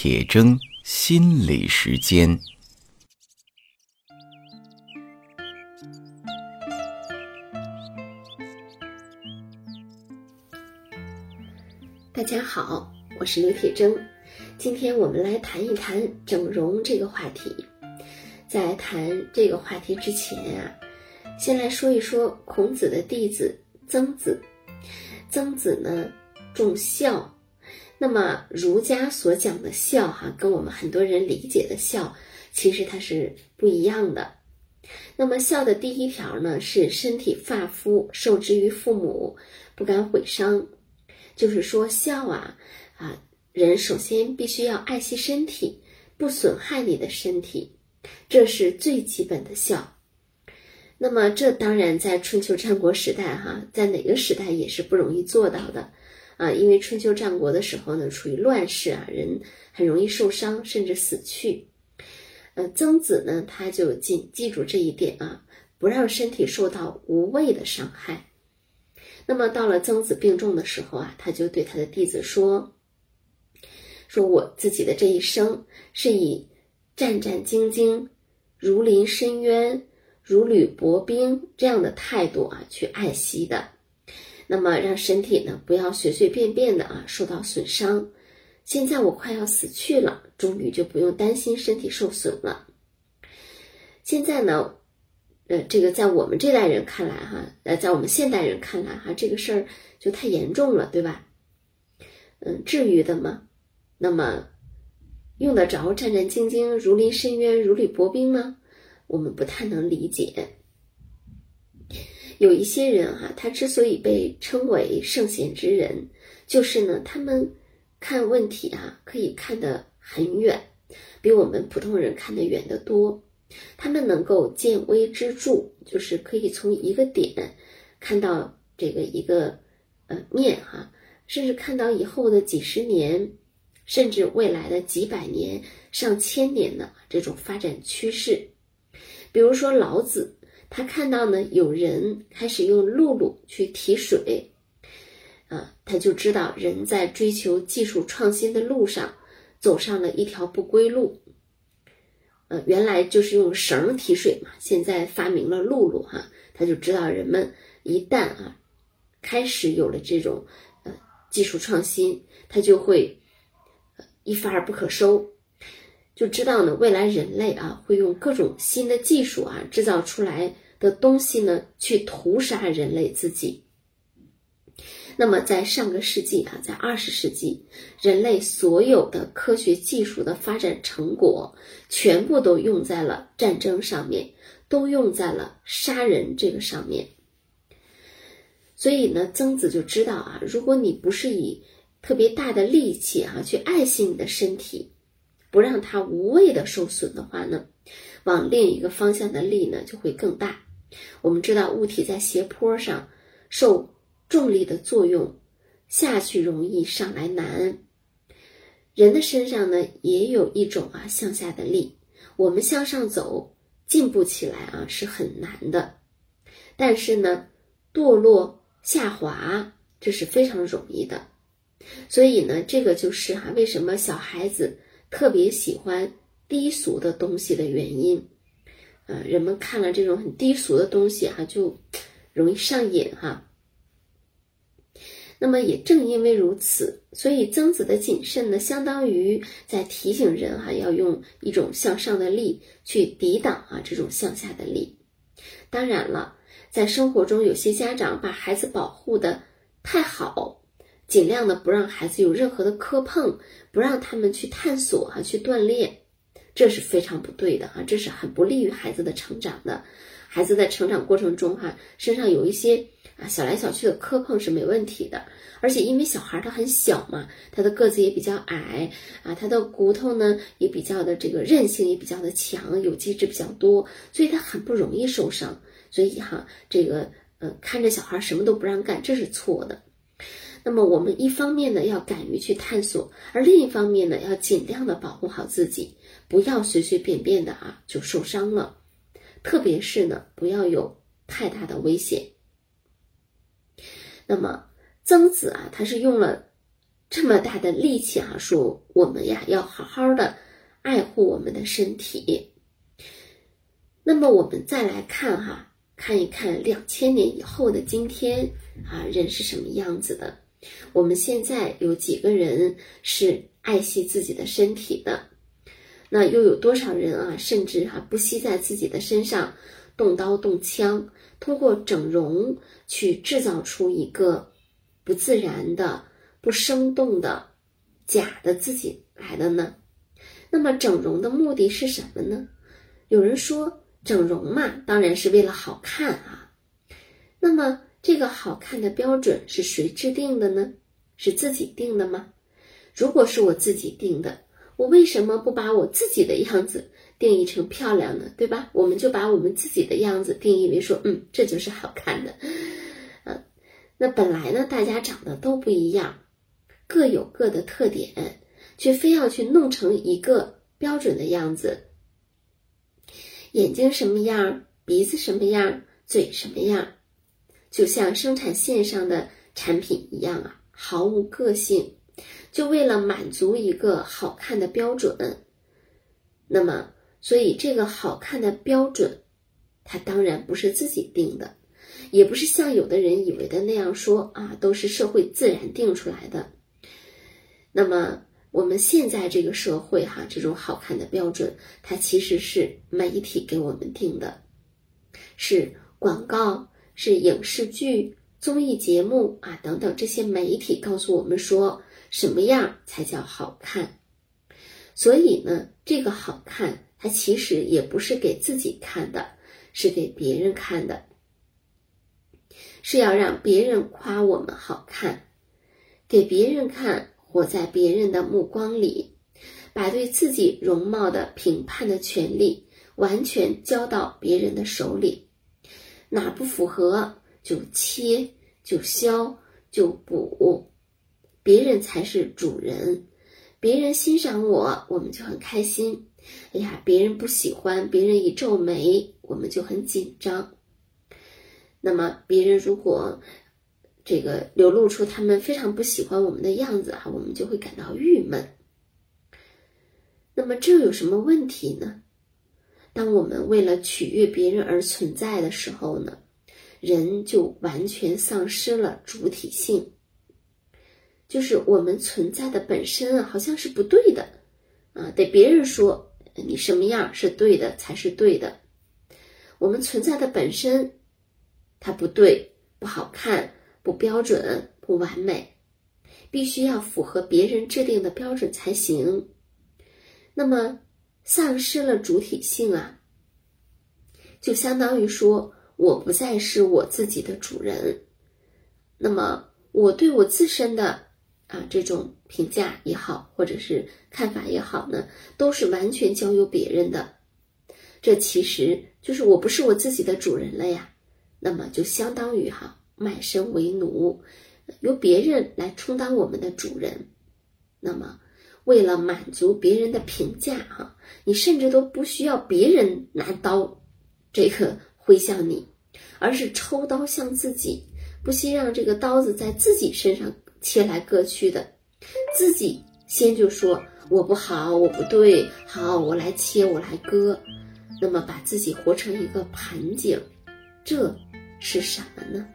铁铮心理时间。大家好，我是刘铁铮，今天我们来谈一谈整容这个话题。在谈这个话题之前啊，先来说一说孔子的弟子曾子。曾子呢重孝，那么儒家所讲的孝哈，跟我们很多人理解的孝其实它是不一样的。那么孝的第一条呢是身体发肤受之于父母，不敢毁伤，就是说孝啊啊，人首先必须要爱惜身体，不损害你的身体，这是最基本的孝。那么，这当然在春秋战国时代，哈，在哪个时代也是不容易做到的，啊，因为春秋战国的时候呢，处于乱世啊，人很容易受伤，甚至死去。呃，曾子呢，他就记记住这一点啊，不让身体受到无谓的伤害。那么，到了曾子病重的时候啊，他就对他的弟子说：“说我自己的这一生是以战战兢兢，如临深渊。”如履薄冰这样的态度啊，去爱惜的，那么让身体呢不要随随便便的啊受到损伤。现在我快要死去了，终于就不用担心身体受损了。现在呢，呃，这个在我们这代人看来哈，呃，在我们现代人看来哈，这个事儿就太严重了，对吧？嗯，至于的吗？那么用得着战战兢兢、如临深渊、如履薄冰吗？我们不太能理解，有一些人哈，他之所以被称为圣贤之人，就是呢，他们看问题啊，可以看得很远，比我们普通人看得远得多。他们能够见微知著，就是可以从一个点看到这个一个呃面哈，甚至看到以后的几十年，甚至未来的几百年、上千年的这种发展趋势。比如说老子，他看到呢有人开始用辘轳去提水，啊，他就知道人在追求技术创新的路上走上了一条不归路。呃，原来就是用绳提水嘛，现在发明了辘轳哈，他就知道人们一旦啊开始有了这种呃技术创新，他就会一发而不可收。就知道呢，未来人类啊会用各种新的技术啊制造出来的东西呢去屠杀人类自己。那么在上个世纪啊，在二十世纪，人类所有的科学技术的发展成果全部都用在了战争上面，都用在了杀人这个上面。所以呢，曾子就知道啊，如果你不是以特别大的力气啊去爱惜你的身体。不让它无谓的受损的话呢，往另一个方向的力呢就会更大。我们知道物体在斜坡上受重力的作用，下去容易上来难。人的身上呢也有一种啊向下的力，我们向上走进步起来啊是很难的，但是呢堕落下滑这是非常容易的。所以呢这个就是哈为什么小孩子。特别喜欢低俗的东西的原因，呃，人们看了这种很低俗的东西哈，就容易上瘾哈。那么也正因为如此，所以曾子的谨慎呢，相当于在提醒人哈，要用一种向上的力去抵挡啊这种向下的力。当然了，在生活中，有些家长把孩子保护的太好。尽量的不让孩子有任何的磕碰，不让他们去探索哈，去锻炼，这是非常不对的啊，这是很不利于孩子的成长的。孩子在成长过程中哈，身上有一些啊小来小去的磕碰是没问题的，而且因为小孩他很小嘛，他的个子也比较矮啊，他的骨头呢也比较的这个韧性也比较的强，有机质比较多，所以他很不容易受伤。所以哈，这个呃看着小孩什么都不让干，这是错的。那么我们一方面呢要敢于去探索，而另一方面呢要尽量的保护好自己，不要随随便便的啊就受伤了，特别是呢不要有太大的危险。那么曾子啊他是用了这么大的力气啊，说我们呀要好好的爱护我们的身体。那么我们再来看哈，看一看两千年以后的今天啊，人是什么样子的？我们现在有几个人是爱惜自己的身体的？那又有多少人啊，甚至哈不惜在自己的身上动刀动枪，通过整容去制造出一个不自然的、不生动的假的自己来的呢？那么整容的目的是什么呢？有人说整容嘛，当然是为了好看啊。那么这个好看的标准是谁制定的呢？是自己定的吗？如果是我自己定的。我为什么不把我自己的样子定义成漂亮呢？对吧？我们就把我们自己的样子定义为说，嗯，这就是好看的。嗯，那本来呢，大家长得都不一样，各有各的特点，却非要去弄成一个标准的样子。眼睛什么样，鼻子什么样，嘴什么样，就像生产线上的产品一样啊，毫无个性。就为了满足一个好看的标准，那么，所以这个好看的标准，它当然不是自己定的，也不是像有的人以为的那样说啊，都是社会自然定出来的。那么，我们现在这个社会哈，这种好看的标准，它其实是媒体给我们定的，是广告、是影视剧、综艺节目啊等等这些媒体告诉我们说。什么样才叫好看？所以呢，这个好看，它其实也不是给自己看的，是给别人看的，是要让别人夸我们好看，给别人看，活在别人的目光里，把对自己容貌的评判的权利完全交到别人的手里，哪不符合就切就削就补。别人才是主人，别人欣赏我，我们就很开心。哎呀，别人不喜欢，别人一皱眉，我们就很紧张。那么，别人如果这个流露出他们非常不喜欢我们的样子啊，我们就会感到郁闷。那么，这有什么问题呢？当我们为了取悦别人而存在的时候呢，人就完全丧失了主体性。就是我们存在的本身啊，好像是不对的，啊，得别人说你什么样是对的才是对的。我们存在的本身，它不对，不好看，不标准，不完美，必须要符合别人制定的标准才行。那么，丧失了主体性啊，就相当于说我不再是我自己的主人。那么，我对我自身的。啊，这种评价也好，或者是看法也好呢，都是完全交由别人的。这其实就是我不是我自己的主人了呀。那么就相当于哈卖身为奴，由别人来充当我们的主人。那么为了满足别人的评价哈，你甚至都不需要别人拿刀这个挥向你，而是抽刀向自己，不惜让这个刀子在自己身上。切来割去的，自己先就说我不好，我不对，好，我来切，我来割，那么把自己活成一个盆景，这是什么呢？